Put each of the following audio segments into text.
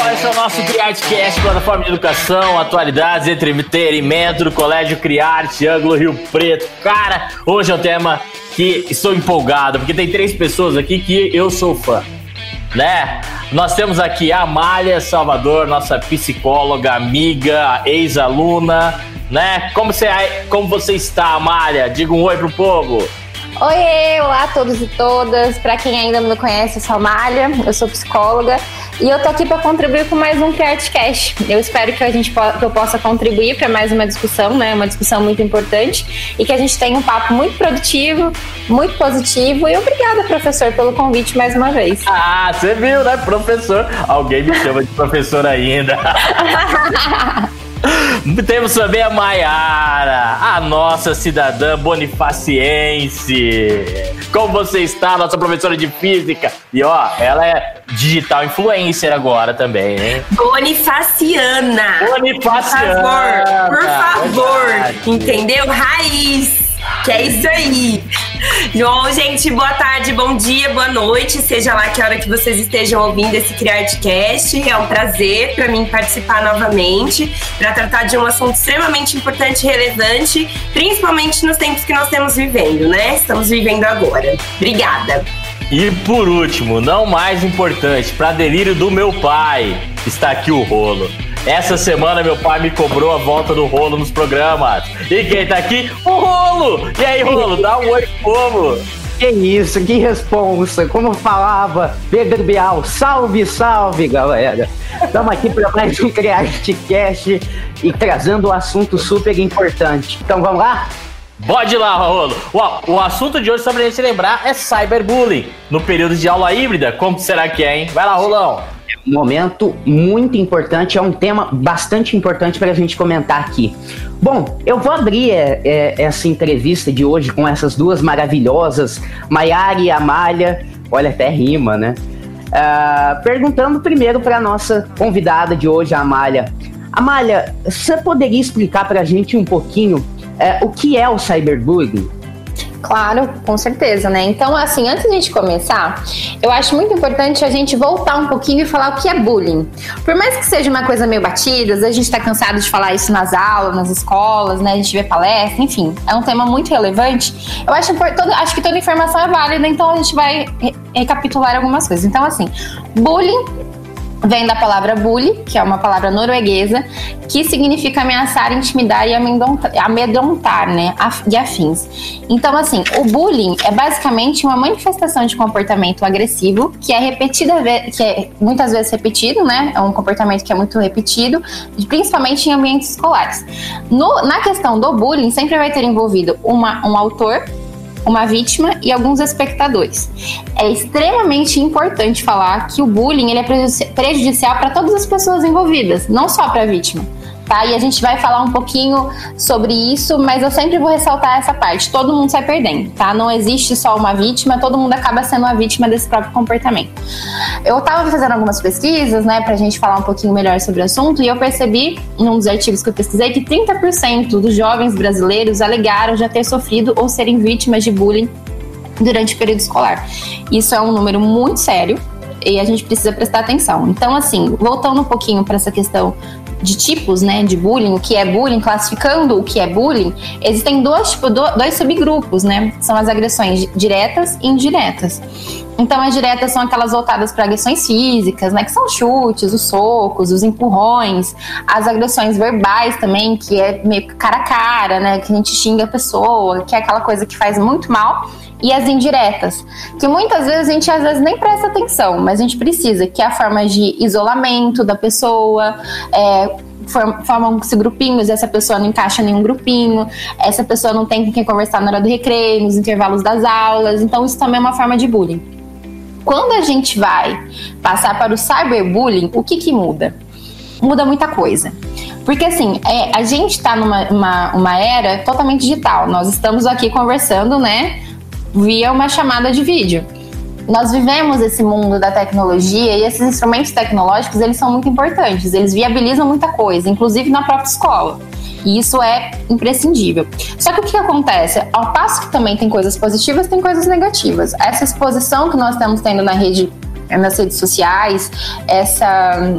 pessoal, esse é o nosso CriArteCast, plataforma de educação, atualidades, entretenimento do Colégio CriArte, Ângulo Rio Preto. Cara, hoje é um tema que estou empolgado, porque tem três pessoas aqui que eu sou fã, né? Nós temos aqui a Amália Salvador, nossa psicóloga, amiga, ex-aluna, né? Como você, como você está, Amália? Diga um oi pro povo. Oi, olá a todos e todas. Para quem ainda não me conhece, eu sou a Amália, eu sou psicóloga e eu tô aqui para contribuir com mais um CriArtCast. Eu espero que a gente que eu possa contribuir para mais uma discussão, né? Uma discussão muito importante e que a gente tenha um papo muito produtivo, muito positivo. E obrigada, professor, pelo convite mais uma vez. Ah, você viu, né, professor? Alguém me chama de professor ainda. Temos também a Maiara, a nossa cidadã bonifaciense. Como você está, nossa professora de física? E ó, ela é digital influencer agora também, hein? Bonifaciana. Bonifaciana. Por favor, por favor. Entendeu? Raiz. Que é isso aí. Bom, gente, boa tarde, bom dia, boa noite, seja lá que hora que vocês estejam ouvindo esse CriArtCast. É um prazer para mim participar novamente para tratar de um assunto extremamente importante e relevante, principalmente nos tempos que nós estamos vivendo, né? Estamos vivendo agora. Obrigada. E por último, não mais importante, para delírio do meu pai, está aqui o rolo. Essa semana meu pai me cobrou a volta do rolo nos programas. E quem tá aqui? O rolo! E aí, rolo, dá um oi pro povo. Que isso, que responsa! Como falava Pedro Bial, salve, salve, galera! Estamos aqui para mais um CreateCast e trazendo um assunto super importante. Então vamos lá? Pode ir lá, Rolo. O, o assunto de hoje, só pra gente lembrar, é cyberbullying. No período de aula híbrida, como será que é, hein? Vai lá, Rolão um momento muito importante, é um tema bastante importante para a gente comentar aqui. Bom, eu vou abrir é, é, essa entrevista de hoje com essas duas maravilhosas, Maiara e Amália, olha, até rima, né? Uh, perguntando primeiro para a nossa convidada de hoje, a Amália. Amália, você poderia explicar para a gente um pouquinho uh, o que é o cyberbullying? Claro, com certeza, né? Então, assim, antes de a gente começar, eu acho muito importante a gente voltar um pouquinho e falar o que é bullying. Por mais que seja uma coisa meio batida, a gente tá cansado de falar isso nas aulas, nas escolas, né? A gente vê palestra, enfim, é um tema muito relevante. Eu acho, todo, acho que toda informação é válida, então a gente vai recapitular algumas coisas. Então, assim, bullying vem da palavra bully, que é uma palavra norueguesa, que significa ameaçar, intimidar e amedrontar, né, e afins. Então, assim, o bullying é basicamente uma manifestação de comportamento agressivo que é repetida, que é muitas vezes repetido, né, é um comportamento que é muito repetido, principalmente em ambientes escolares. No, na questão do bullying, sempre vai ter envolvido uma, um autor uma vítima e alguns espectadores. É extremamente importante falar que o bullying ele é prejudicial para todas as pessoas envolvidas, não só para a vítima tá? E a gente vai falar um pouquinho sobre isso, mas eu sempre vou ressaltar essa parte. Todo mundo sai perdendo, tá? Não existe só uma vítima, todo mundo acaba sendo uma vítima desse próprio comportamento. Eu tava fazendo algumas pesquisas, né, pra gente falar um pouquinho melhor sobre o assunto, e eu percebi, num dos artigos que eu pesquisei, que 30% dos jovens brasileiros alegaram já ter sofrido ou serem vítimas de bullying durante o período escolar. Isso é um número muito sério, e a gente precisa prestar atenção. Então, assim, voltando um pouquinho para essa questão de tipos, né, de bullying, o que é bullying, classificando o que é bullying, existem dois, tipo, dois subgrupos, né? São as agressões diretas e indiretas. Então, as diretas são aquelas voltadas para agressões físicas, né? Que são chutes, os socos, os empurrões, as agressões verbais também, que é meio cara a cara, né? Que a gente xinga a pessoa, que é aquela coisa que faz muito mal e as indiretas, que muitas vezes a gente às vezes nem presta atenção, mas a gente precisa, que é a forma de isolamento da pessoa, é, formam-se grupinhos, essa pessoa não encaixa nenhum grupinho, essa pessoa não tem com quem conversar na hora do recreio, nos intervalos das aulas, então isso também é uma forma de bullying. Quando a gente vai passar para o cyberbullying, o que, que muda? Muda muita coisa. Porque assim, é, a gente está numa uma, uma era totalmente digital. Nós estamos aqui conversando, né? Via uma chamada de vídeo. Nós vivemos esse mundo da tecnologia e esses instrumentos tecnológicos, eles são muito importantes, eles viabilizam muita coisa, inclusive na própria escola. E isso é imprescindível. Só que o que acontece? Ao passo que também tem coisas positivas, tem coisas negativas. Essa exposição que nós estamos tendo na rede, nas redes sociais, essa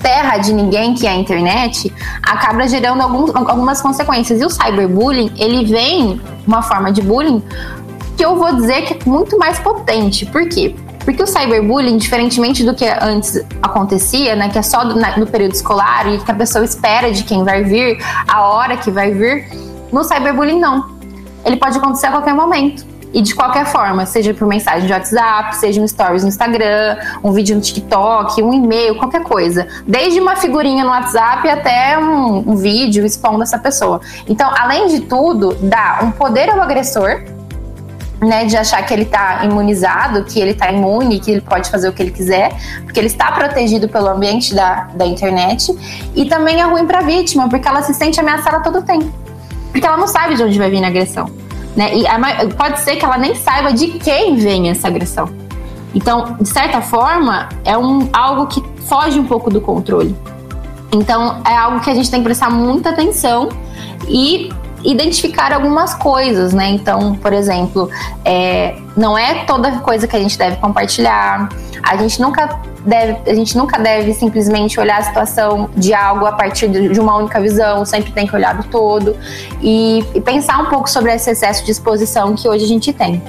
terra de ninguém, que é a internet, acaba gerando algum, algumas consequências. E o cyberbullying, ele vem uma forma de bullying que eu vou dizer que é muito mais potente. Por quê? Porque o cyberbullying, diferentemente do que antes acontecia, né, que é só do, na, no período escolar e que a pessoa espera de quem vai vir, a hora que vai vir, no cyberbullying não. Ele pode acontecer a qualquer momento. E de qualquer forma, seja por mensagem de WhatsApp, seja um stories no Instagram, um vídeo no TikTok, um e-mail, qualquer coisa. Desde uma figurinha no WhatsApp até um, um vídeo expondo essa pessoa. Então, além de tudo, dá um poder ao agressor, né, de achar que ele está imunizado, que ele está imune, que ele pode fazer o que ele quiser, porque ele está protegido pelo ambiente da, da internet. E também é ruim para a vítima, porque ela se sente ameaçada todo o tempo. Porque ela não sabe de onde vai vir a agressão. Né? E a, pode ser que ela nem saiba de quem vem essa agressão. Então, de certa forma, é um, algo que foge um pouco do controle. Então, é algo que a gente tem que prestar muita atenção e identificar algumas coisas, né? Então, por exemplo, é, não é toda coisa que a gente deve compartilhar. A gente nunca deve, a gente nunca deve simplesmente olhar a situação de algo a partir de uma única visão. Sempre tem que olhar do todo e, e pensar um pouco sobre esse excesso de exposição que hoje a gente tem.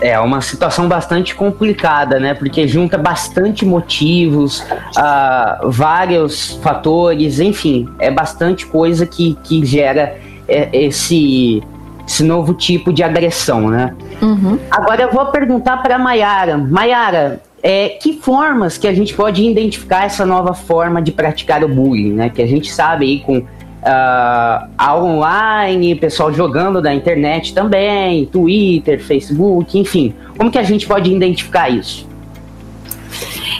É uma situação bastante complicada, né? Porque junta bastante motivos, uh, vários fatores, enfim, é bastante coisa que, que gera é, esse, esse novo tipo de agressão, né? Uhum. Agora eu vou perguntar para Maiara. Maiara, é, que formas que a gente pode identificar essa nova forma de praticar o bullying, né? Que a gente sabe aí com uh, online, pessoal jogando na internet também, Twitter, Facebook, enfim. Como que a gente pode identificar isso?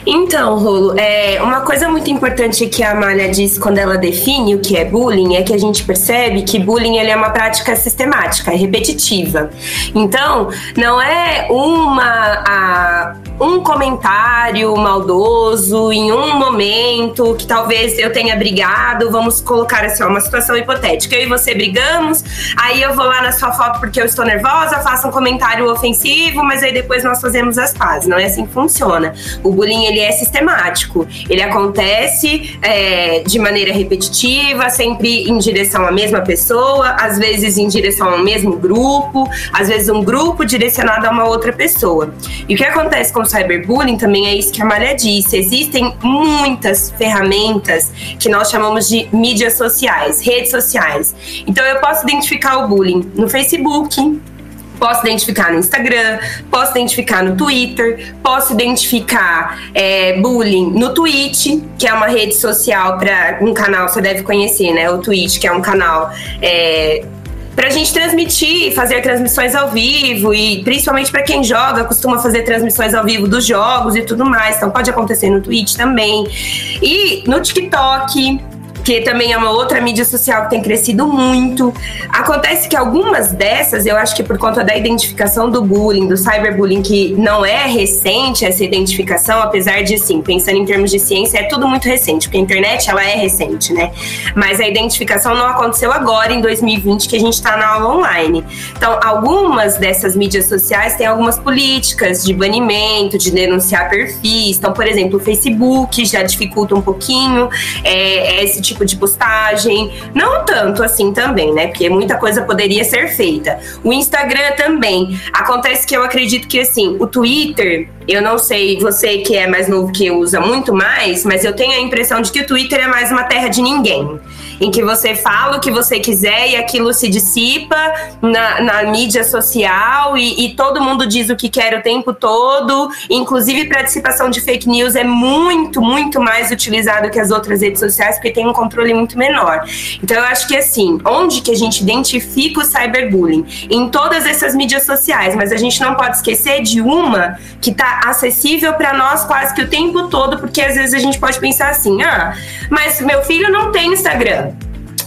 Então, Rolo, é, uma coisa muito importante que a Amália diz quando ela define o que é bullying é que a gente percebe que bullying ele é uma prática sistemática, é repetitiva. Então, não é uma a, um comentário maldoso em um momento que talvez eu tenha brigado, vamos colocar assim, uma situação hipotética. Eu e você brigamos, aí eu vou lá na sua foto porque eu estou nervosa, faço um comentário ofensivo, mas aí depois nós fazemos as pazes. Não é assim que funciona. O bullying ele é sistemático. Ele acontece é, de maneira repetitiva, sempre em direção à mesma pessoa, às vezes em direção ao mesmo grupo, às vezes um grupo direcionado a uma outra pessoa. E o que acontece com o cyberbullying também é isso que a Maria disse. Existem muitas ferramentas que nós chamamos de mídias sociais, redes sociais. Então eu posso identificar o bullying no Facebook, Posso identificar no Instagram, posso identificar no Twitter, posso identificar é, bullying no Twitch, que é uma rede social para um canal, você deve conhecer, né? O Twitch, que é um canal é, para a gente transmitir, fazer transmissões ao vivo e principalmente para quem joga, costuma fazer transmissões ao vivo dos jogos e tudo mais. Então pode acontecer no Twitch também. E no TikTok, que também é uma outra mídia social que tem crescido muito. Acontece que algumas dessas, eu acho que por conta da identificação do bullying, do cyberbullying, que não é recente essa identificação, apesar de, sim, pensando em termos de ciência, é tudo muito recente, porque a internet, ela é recente, né? Mas a identificação não aconteceu agora, em 2020, que a gente está na aula online. Então, algumas dessas mídias sociais têm algumas políticas de banimento, de denunciar perfis. Então, por exemplo, o Facebook já dificulta um pouquinho é, esse tipo tipo de postagem. Não tanto assim também, né? Porque muita coisa poderia ser feita. O Instagram também. Acontece que eu acredito que, assim, o Twitter, eu não sei, você que é mais novo que usa muito mais, mas eu tenho a impressão de que o Twitter é mais uma terra de ninguém em que você fala o que você quiser e aquilo se dissipa na, na mídia social e, e, todo mundo diz o que quer o tempo todo. Inclusive, participação de fake news é muito, muito mais utilizado que as outras redes sociais, porque tem um controle muito menor. Então, eu acho que assim, onde que a gente identifica o cyberbullying? Em todas essas mídias sociais, mas a gente não pode esquecer de uma que está acessível para nós quase que o tempo todo, porque às vezes a gente pode pensar assim: ah, mas meu filho não tem Instagram.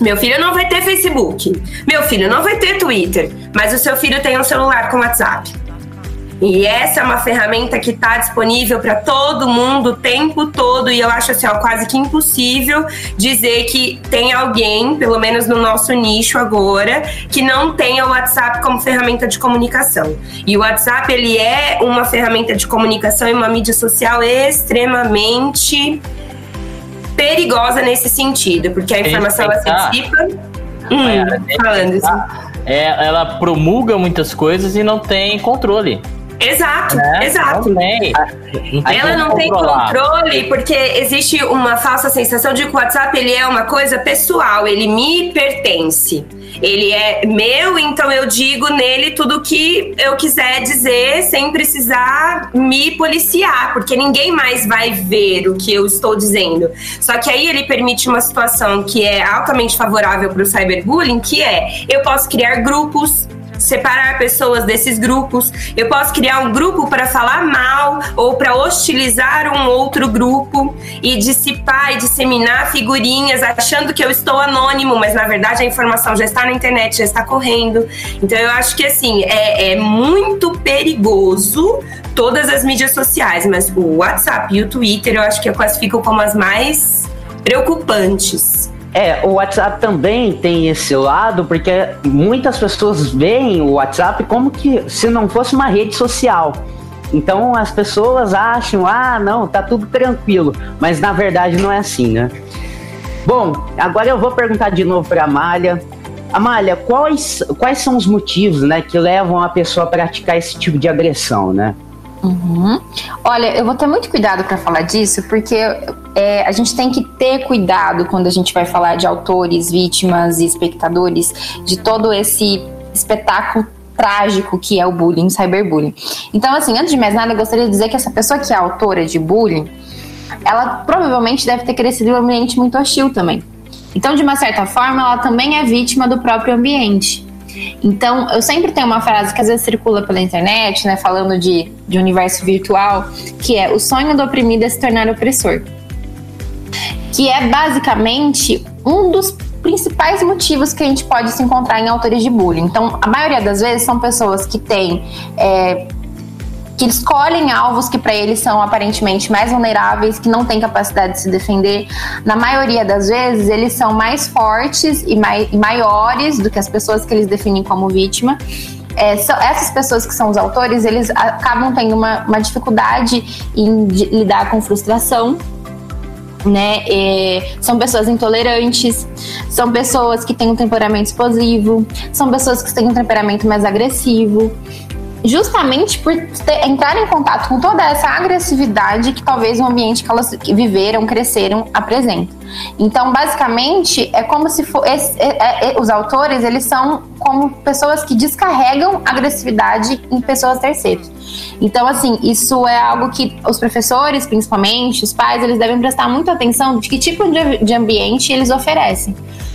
Meu filho não vai ter Facebook. Meu filho não vai ter Twitter. Mas o seu filho tem um celular com WhatsApp. E essa é uma ferramenta que está disponível para todo mundo o tempo todo. E eu acho assim, ó, quase que impossível dizer que tem alguém, pelo menos no nosso nicho agora, que não tenha o WhatsApp como ferramenta de comunicação. E o WhatsApp ele é uma ferramenta de comunicação e uma mídia social extremamente perigosa nesse sentido, porque a informação ela se dissipa. Hum, falando isso. É, ela promulga muitas coisas e não tem controle. Exato, né? exato. Não tem. Ela não tem controle porque existe uma falsa sensação de que o WhatsApp ele é uma coisa pessoal, ele me pertence. Ele é meu, então eu digo nele tudo que eu quiser dizer sem precisar me policiar, porque ninguém mais vai ver o que eu estou dizendo. Só que aí ele permite uma situação que é altamente favorável para o cyberbullying, que é eu posso criar grupos separar pessoas desses grupos. Eu posso criar um grupo para falar mal ou para hostilizar um outro grupo e dissipar e disseminar figurinhas achando que eu estou anônimo, mas na verdade a informação já está na internet, já está correndo. Então eu acho que assim é, é muito perigoso todas as mídias sociais, mas o WhatsApp e o Twitter eu acho que eu classifico como as mais preocupantes. É, o WhatsApp também tem esse lado, porque muitas pessoas veem o WhatsApp como que se não fosse uma rede social. Então as pessoas acham, ah, não, tá tudo tranquilo, mas na verdade não é assim, né? Bom, agora eu vou perguntar de novo para Amália. Amália, quais, quais são os motivos, né, que levam a pessoa a praticar esse tipo de agressão, né? Uhum. Olha, eu vou ter muito cuidado para falar disso, porque é, a gente tem que ter cuidado quando a gente vai falar de autores, vítimas e espectadores de todo esse espetáculo trágico que é o bullying, o cyberbullying. Então, assim, antes de mais nada, eu gostaria de dizer que essa pessoa que é autora de bullying, ela provavelmente deve ter crescido em um ambiente muito hostil também. Então, de uma certa forma, ela também é vítima do próprio ambiente. Então, eu sempre tenho uma frase que às vezes circula pela internet, né, falando de, de universo virtual, que é o sonho do oprimido é se tornar opressor. Que é basicamente um dos principais motivos que a gente pode se encontrar em autores de bullying. Então, a maioria das vezes são pessoas que têm é, que escolhem alvos que para eles são aparentemente mais vulneráveis, que não têm capacidade de se defender. Na maioria das vezes, eles são mais fortes e, mai maiores do que as pessoas que eles definem como vítima. É, essas pessoas que são os autores, eles acabam tendo uma, uma dificuldade em lidar com frustração, né? É, são pessoas intolerantes, são pessoas que têm um temperamento explosivo, são pessoas que têm um temperamento mais agressivo justamente por ter, entrar em contato com toda essa agressividade que talvez o ambiente que elas viveram, cresceram, apresenta. Então, basicamente, é como se for, é, é, é, os autores eles são como pessoas que descarregam agressividade em pessoas terceiras. Então, assim, isso é algo que os professores, principalmente, os pais, eles devem prestar muita atenção de que tipo de, de ambiente eles oferecem,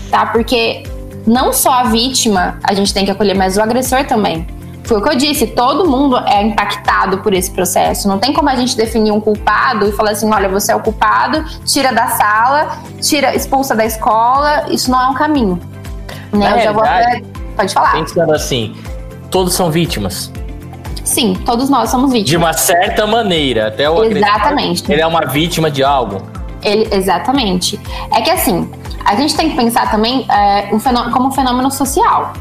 tá? Porque não só a vítima a gente tem que acolher, mas o agressor também. Foi o que eu disse, todo mundo é impactado por esse processo. Não tem como a gente definir um culpado e falar assim: olha, você é o culpado, tira da sala, tira, expulsa da escola. Isso não é um caminho. Né? eu já vou Pode falar. Pensando assim, todos são vítimas. Sim, todos nós somos vítimas. De uma certa maneira, até o Exatamente. Ele é uma vítima de algo. Ele, exatamente. É que assim, a gente tem que pensar também é, um fenômeno, como um fenômeno social.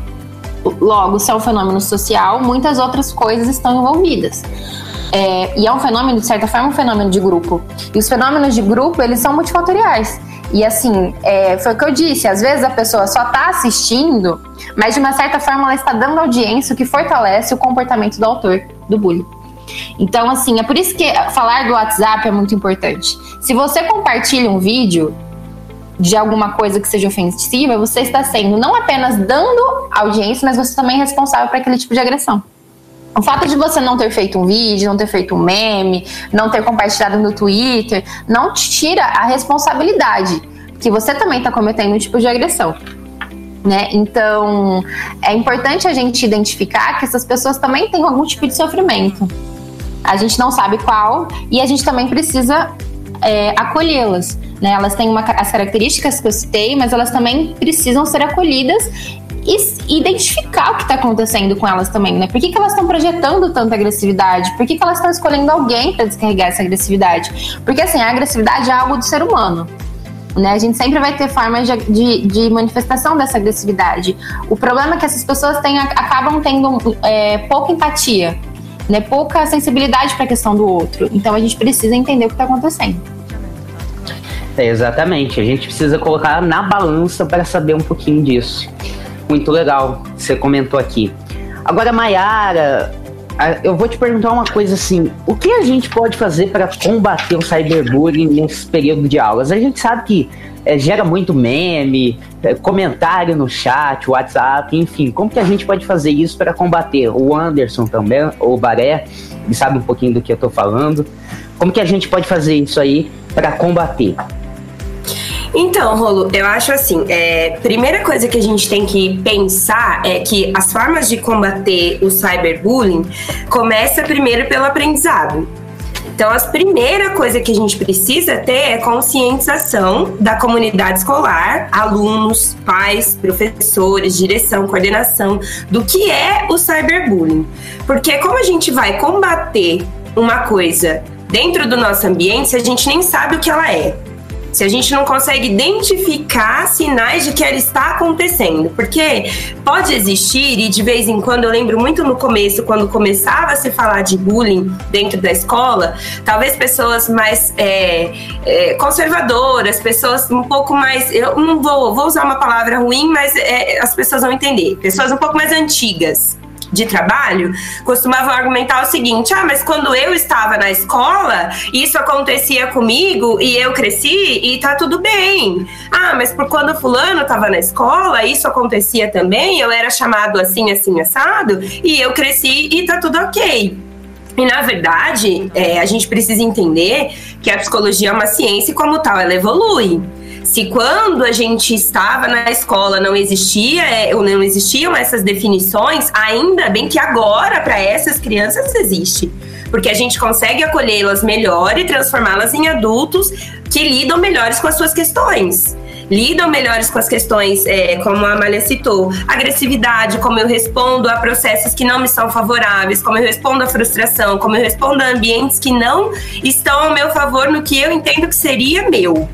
Logo, se é um fenômeno social, muitas outras coisas estão envolvidas. É, e é um fenômeno, de certa forma, um fenômeno de grupo. E os fenômenos de grupo, eles são multifatoriais. E assim, é, foi o que eu disse, às vezes a pessoa só está assistindo, mas de uma certa forma ela está dando audiência, o que fortalece o comportamento do autor do bullying. Então, assim, é por isso que falar do WhatsApp é muito importante. Se você compartilha um vídeo, de alguma coisa que seja ofensiva, você está sendo não apenas dando audiência, mas você também é responsável por aquele tipo de agressão. O fato de você não ter feito um vídeo, não ter feito um meme, não ter compartilhado no Twitter, não te tira a responsabilidade que você também está cometendo um tipo de agressão. Né? Então, é importante a gente identificar que essas pessoas também têm algum tipo de sofrimento. A gente não sabe qual e a gente também precisa é, acolhê-las. Né? Elas têm uma, as características que eu citei, mas elas também precisam ser acolhidas e identificar o que está acontecendo com elas também, né? Por que, que elas estão projetando tanta agressividade? Por que, que elas estão escolhendo alguém para descarregar essa agressividade? Porque, assim, a agressividade é algo do ser humano. Né? A gente sempre vai ter formas de, de, de, manifestação dessa agressividade. O problema é que essas pessoas têm, acabam tendo é, pouca empatia, né? pouca sensibilidade para a questão do outro. Então a gente precisa entender o que está acontecendo. É, exatamente. A gente precisa colocar na balança para saber um pouquinho disso. Muito legal, você comentou aqui. Agora, Mayara, eu vou te perguntar uma coisa assim: o que a gente pode fazer para combater o cyberbullying nesse período de aulas? A gente sabe que é, gera muito meme, é, comentário no chat, WhatsApp, enfim. Como que a gente pode fazer isso para combater? O Anderson também, o Baré, ele sabe um pouquinho do que eu estou falando. Como que a gente pode fazer isso aí para combater? Então, Rolo, eu acho assim, é, primeira coisa que a gente tem que pensar é que as formas de combater o cyberbullying começa primeiro pelo aprendizado. Então, a primeira coisa que a gente precisa ter é conscientização da comunidade escolar, alunos, pais, professores, direção, coordenação, do que é o cyberbullying. Porque como a gente vai combater uma coisa dentro do nosso ambiente se a gente nem sabe o que ela é? Se a gente não consegue identificar sinais de que ela está acontecendo. Porque pode existir, e de vez em quando, eu lembro muito no começo, quando começava a se falar de bullying dentro da escola, talvez pessoas mais é, é, conservadoras, pessoas um pouco mais. Eu não vou, vou usar uma palavra ruim, mas é, as pessoas vão entender. Pessoas um pouco mais antigas de trabalho costumavam argumentar o seguinte: ah, mas quando eu estava na escola, isso acontecia comigo e eu cresci e tá tudo bem. Ah, mas por quando fulano estava na escola, isso acontecia também, eu era chamado assim, assim, assado, e eu cresci e tá tudo ok. E na verdade, é, a gente precisa entender que a psicologia é uma ciência e, como tal, ela evolui. Se quando a gente estava na escola não existia é, ou não existiam essas definições, ainda bem que agora para essas crianças existe. Porque a gente consegue acolhê-las melhor e transformá-las em adultos que lidam melhores com as suas questões lidam melhores com as questões, é, como a Amália citou, agressividade, como eu respondo a processos que não me são favoráveis, como eu respondo à frustração, como eu respondo a ambientes que não estão ao meu favor no que eu entendo que seria meu.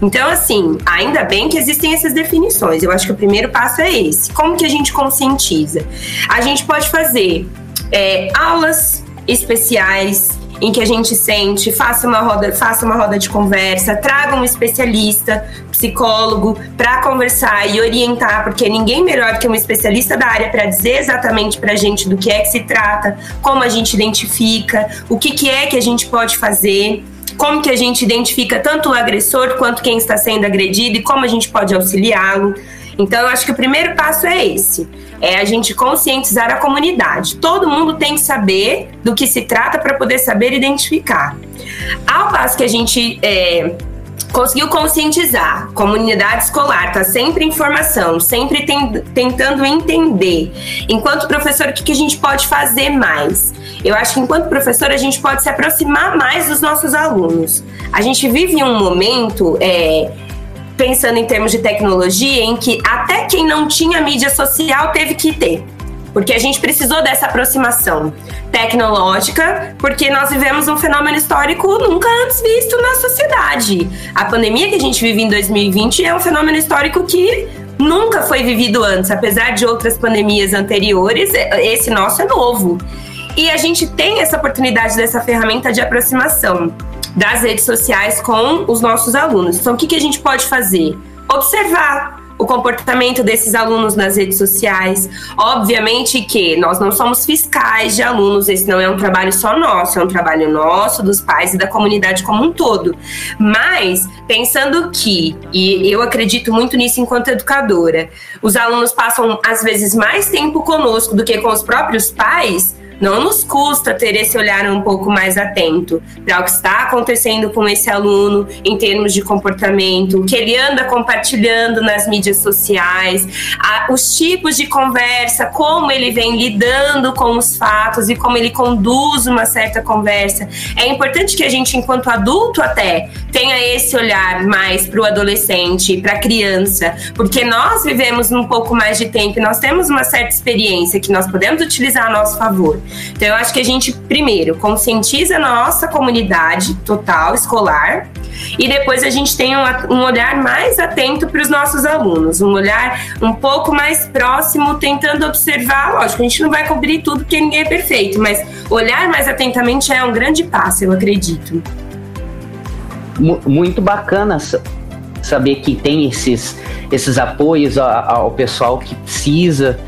Então, assim, ainda bem que existem essas definições. Eu acho que o primeiro passo é esse. Como que a gente conscientiza? A gente pode fazer é, aulas especiais em que a gente sente, faça uma roda, faça uma roda de conversa, traga um especialista, psicólogo, para conversar e orientar, porque ninguém melhor que um especialista da área para dizer exatamente para a gente do que é que se trata, como a gente identifica, o que, que é que a gente pode fazer como que a gente identifica tanto o agressor quanto quem está sendo agredido e como a gente pode auxiliá-lo. Então, eu acho que o primeiro passo é esse: é a gente conscientizar a comunidade. Todo mundo tem que saber do que se trata para poder saber identificar. Ao passo que a gente é, conseguiu conscientizar, comunidade escolar está sempre em formação, sempre tem, tentando entender. Enquanto professor, o que, que a gente pode fazer mais? Eu acho que enquanto professor a gente pode se aproximar mais dos nossos alunos. A gente vive um momento é, pensando em termos de tecnologia em que até quem não tinha mídia social teve que ter porque a gente precisou dessa aproximação tecnológica, porque nós vivemos um fenômeno histórico nunca antes visto na sociedade. A pandemia que a gente vive em 2020 é um fenômeno histórico que nunca foi vivido antes, apesar de outras pandemias anteriores, esse nosso é novo. E a gente tem essa oportunidade dessa ferramenta de aproximação das redes sociais com os nossos alunos. Então, o que, que a gente pode fazer? Observar o comportamento desses alunos nas redes sociais. Obviamente que nós não somos fiscais de alunos, esse não é um trabalho só nosso, é um trabalho nosso, dos pais e da comunidade como um todo. Mas, pensando que, e eu acredito muito nisso enquanto educadora, os alunos passam às vezes mais tempo conosco do que com os próprios pais, não nos custa ter esse olhar um pouco mais atento para o que está acontecendo com esse aluno em termos de comportamento, o que ele anda compartilhando nas mídias sociais, a, os tipos de conversa, como ele vem lidando com os fatos e como ele conduz uma certa conversa. É importante que a gente, enquanto adulto, até tenha esse olhar mais para o adolescente, para a criança, porque nós vivemos um pouco mais de tempo, nós temos uma certa experiência que nós podemos utilizar a nosso favor. Então, eu acho que a gente, primeiro, conscientiza a nossa comunidade total escolar e depois a gente tem um, um olhar mais atento para os nossos alunos, um olhar um pouco mais próximo, tentando observar. Lógico, a gente não vai cobrir tudo porque ninguém é perfeito, mas olhar mais atentamente é um grande passo, eu acredito. muito bacana saber que tem esses, esses apoios ao, ao pessoal que precisa.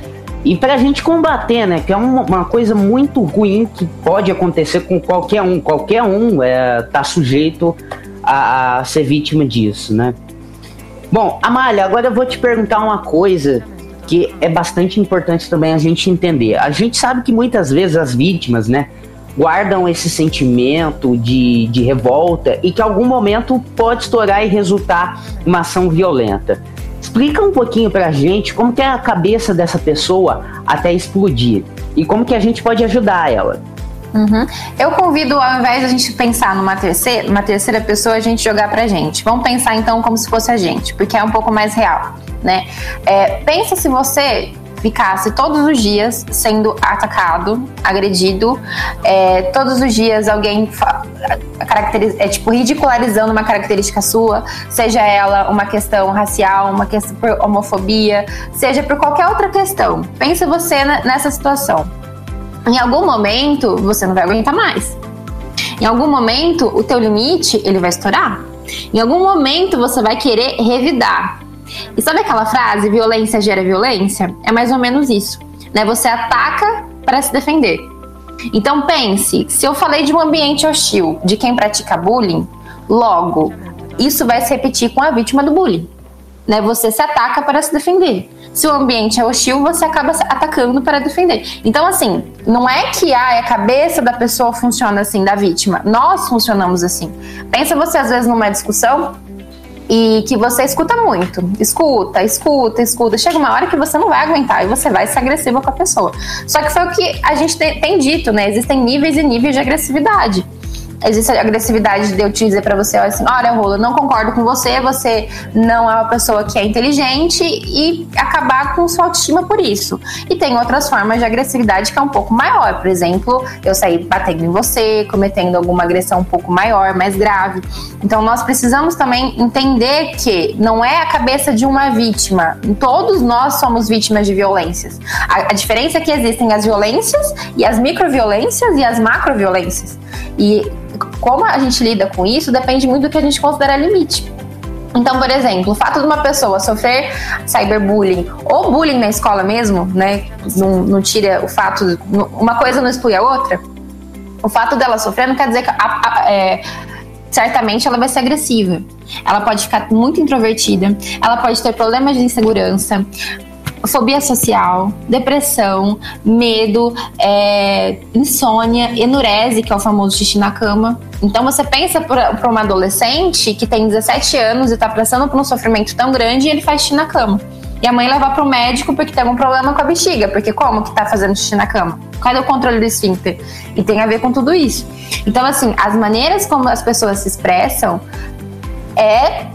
E para a gente combater, né? Que é uma, uma, coisa muito ruim que pode acontecer com qualquer um. Qualquer um é, tá sujeito a, a ser vítima disso, né? Bom, Amália, agora eu vou te perguntar uma coisa que é bastante importante também a gente entender. A gente sabe que muitas vezes as vítimas, né, guardam esse sentimento de, de revolta e que algum momento pode estourar e resultar uma ação violenta. Explica um pouquinho pra gente como que é a cabeça dessa pessoa até explodir e como que a gente pode ajudar ela. Uhum. Eu convido, ao invés de a gente pensar numa terceira, uma terceira pessoa, a gente jogar pra gente. Vamos pensar então como se fosse a gente, porque é um pouco mais real né? É, pensa se você ficasse todos os dias sendo atacado, agredido, é, todos os dias alguém é, tipo, ridicularizando uma característica sua, seja ela uma questão racial, uma questão por homofobia, seja por qualquer outra questão. Pensa você nessa situação. Em algum momento você não vai aguentar mais. Em algum momento o teu limite ele vai estourar. Em algum momento você vai querer revidar. E sabe aquela frase, violência gera violência? É mais ou menos isso. Né? Você ataca para se defender. Então pense, se eu falei de um ambiente hostil de quem pratica bullying, logo isso vai se repetir com a vítima do bullying. Né? Você se ataca para se defender. Se o ambiente é hostil, você acaba atacando para defender. Então, assim, não é que ah, a cabeça da pessoa funciona assim, da vítima. Nós funcionamos assim. Pensa você, às vezes, numa discussão e que você escuta muito. Escuta, escuta, escuta. Chega uma hora que você não vai aguentar e você vai ser agressiva com a pessoa. Só que foi o que a gente tem dito, né? Existem níveis e níveis de agressividade existe a agressividade de eu te dizer para você assim, olha, Rola, não concordo com você, você não é uma pessoa que é inteligente e acabar com sua autoestima por isso. E tem outras formas de agressividade que é um pouco maior, por exemplo, eu sair batendo em você, cometendo alguma agressão um pouco maior, mais grave. Então nós precisamos também entender que não é a cabeça de uma vítima. Todos nós somos vítimas de violências. A, a diferença é que existem as violências e as microviolências e as macroviolências. E como a gente lida com isso depende muito do que a gente considera limite. Então, por exemplo, o fato de uma pessoa sofrer cyberbullying ou bullying na escola mesmo, né? Não, não tira o fato. Uma coisa não exclui a outra. O fato dela sofrer não quer dizer que a, a, é, certamente ela vai ser agressiva. Ela pode ficar muito introvertida, ela pode ter problemas de insegurança, fobia social, depressão, medo, é, insônia, enurese, que é o famoso xixi na cama. Então você pensa para uma adolescente que tem 17 anos e está passando por um sofrimento tão grande e ele faz xixi na cama. E a mãe leva para o médico porque tem algum problema com a bexiga, porque como que tá fazendo xixi na cama? Qual é o controle do esfíncter? E tem a ver com tudo isso. Então, assim, as maneiras como as pessoas se expressam é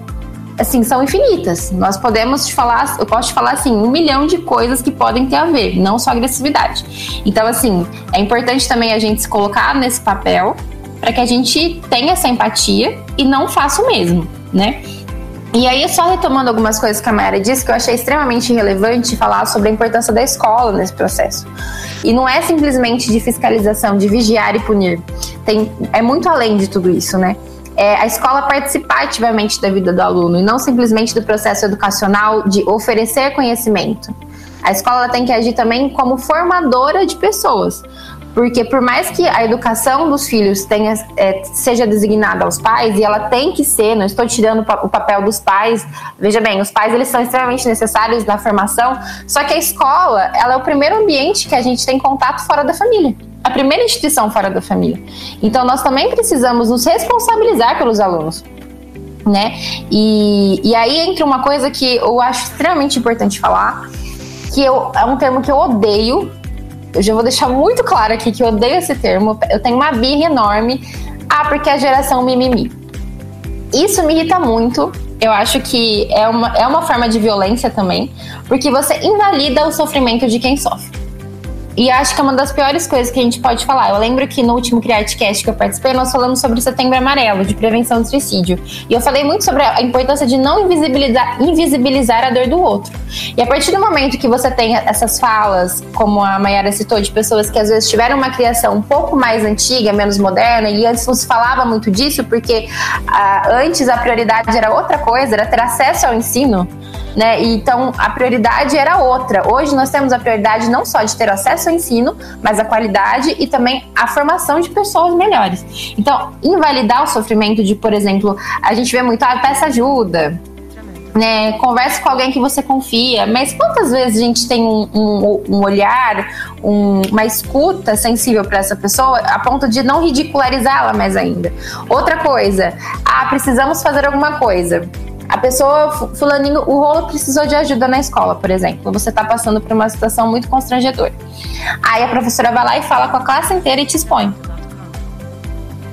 assim, são infinitas. Nós podemos te falar, eu posso te falar assim, um milhão de coisas que podem ter a ver, não só agressividade. Então, assim, é importante também a gente se colocar nesse papel para que a gente tenha essa empatia e não faça o mesmo, né? E aí, só retomando algumas coisas que a Mayara disse, que eu achei extremamente relevante falar sobre a importância da escola nesse processo. E não é simplesmente de fiscalização, de vigiar e punir. Tem, é muito além de tudo isso, né? É, a escola participar ativamente da vida do aluno e não simplesmente do processo educacional de oferecer conhecimento. A escola tem que agir também como formadora de pessoas. Porque por mais que a educação dos filhos tenha, é, seja designada aos pais, e ela tem que ser, não estou tirando o papel dos pais, veja bem, os pais eles são extremamente necessários na formação, só que a escola ela é o primeiro ambiente que a gente tem contato fora da família a primeira instituição fora da família. Então nós também precisamos nos responsabilizar pelos alunos. Né? E, e aí entra uma coisa que eu acho extremamente importante falar, que eu, é um termo que eu odeio. Eu já vou deixar muito claro aqui que eu odeio esse termo. Eu tenho uma birra enorme. Ah, porque a geração mimimi. Isso me irrita muito. Eu acho que é uma, é uma forma de violência também, porque você invalida o sofrimento de quem sofre. E acho que é uma das piores coisas que a gente pode falar. Eu lembro que no último CriArtCast que eu participei, nós falamos sobre o Setembro Amarelo, de prevenção do suicídio. E eu falei muito sobre a importância de não invisibilizar, invisibilizar a dor do outro. E a partir do momento que você tem essas falas, como a Mayara citou, de pessoas que às vezes tiveram uma criação um pouco mais antiga, menos moderna, e antes não se falava muito disso, porque ah, antes a prioridade era outra coisa, era ter acesso ao ensino né? Então a prioridade era outra. Hoje nós temos a prioridade não só de ter acesso ao ensino, mas a qualidade e também a formação de pessoas melhores. Então, invalidar o sofrimento de, por exemplo, a gente vê muito, ah, peça ajuda, né, converse com alguém que você confia, mas quantas vezes a gente tem um, um, um olhar, um, uma escuta sensível para essa pessoa a ponto de não ridicularizá-la mais ainda? Outra coisa, ah, precisamos fazer alguma coisa. A pessoa, fulaninho, o rolo precisou de ajuda na escola, por exemplo. Você está passando por uma situação muito constrangedora. Aí a professora vai lá e fala com a classe inteira e te expõe.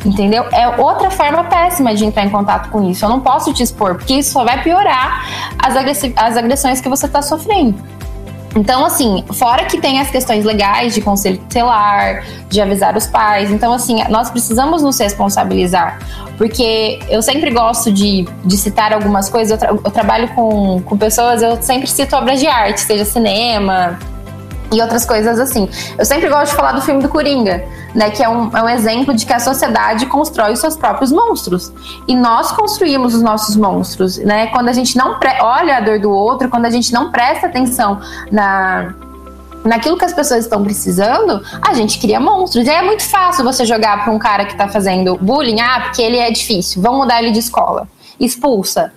Entendeu? É outra forma péssima de entrar em contato com isso. Eu não posso te expor, porque isso só vai piorar as, as agressões que você está sofrendo. Então, assim, fora que tem as questões legais de conselho tutelar, de avisar os pais. Então, assim, nós precisamos nos responsabilizar. Porque eu sempre gosto de, de citar algumas coisas. Eu, tra eu trabalho com, com pessoas, eu sempre cito obras de arte, seja cinema, e outras coisas assim. Eu sempre gosto de falar do filme do Coringa, né? Que é um, é um exemplo de que a sociedade constrói os seus próprios monstros. E nós construímos os nossos monstros, né? Quando a gente não olha a dor do outro, quando a gente não presta atenção na naquilo que as pessoas estão precisando, a gente cria monstros. E é muito fácil você jogar para um cara que está fazendo bullying, ah, porque ele é difícil, vamos mudar ele de escola. Expulsa.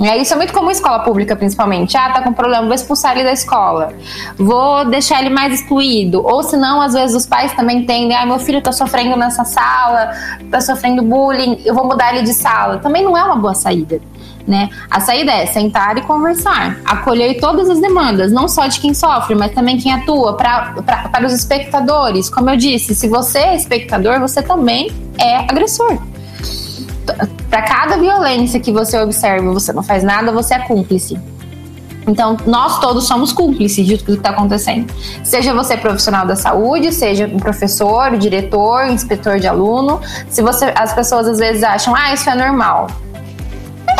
É, isso é muito comum em escola pública, principalmente. Ah, tá com problema, vou expulsar ele da escola. Vou deixar ele mais excluído. Ou senão, às vezes, os pais também entendem, ah, meu filho tá sofrendo nessa sala, tá sofrendo bullying, eu vou mudar ele de sala. Também não é uma boa saída. Né? A saída é sentar e conversar, acolher todas as demandas, não só de quem sofre, mas também quem atua, pra, pra, para os espectadores. Como eu disse, se você é espectador, você também é agressor para cada violência que você observa, você não faz nada, você é cúmplice. Então, nós todos somos cúmplices de tudo que está acontecendo. Seja você profissional da saúde, seja um professor, diretor, inspetor de aluno. Se você, as pessoas às vezes acham, ah, isso é normal.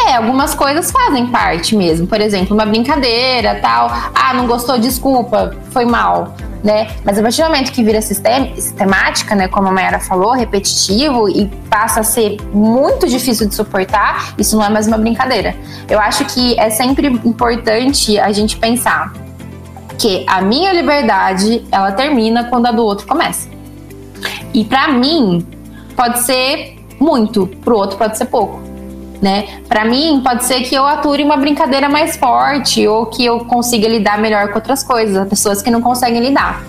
É, algumas coisas fazem parte mesmo. Por exemplo, uma brincadeira, tal. Ah, não gostou, desculpa, foi mal né? Mas a partir do momento que vira sistemática, né, como a Mayara falou, repetitivo e passa a ser muito difícil de suportar, isso não é mais uma brincadeira. Eu acho que é sempre importante a gente pensar que a minha liberdade, ela termina quando a do outro começa. E para mim, pode ser muito, pro outro pode ser pouco né? Para mim, pode ser que eu ature uma brincadeira mais forte ou que eu consiga lidar melhor com outras coisas, pessoas que não conseguem lidar.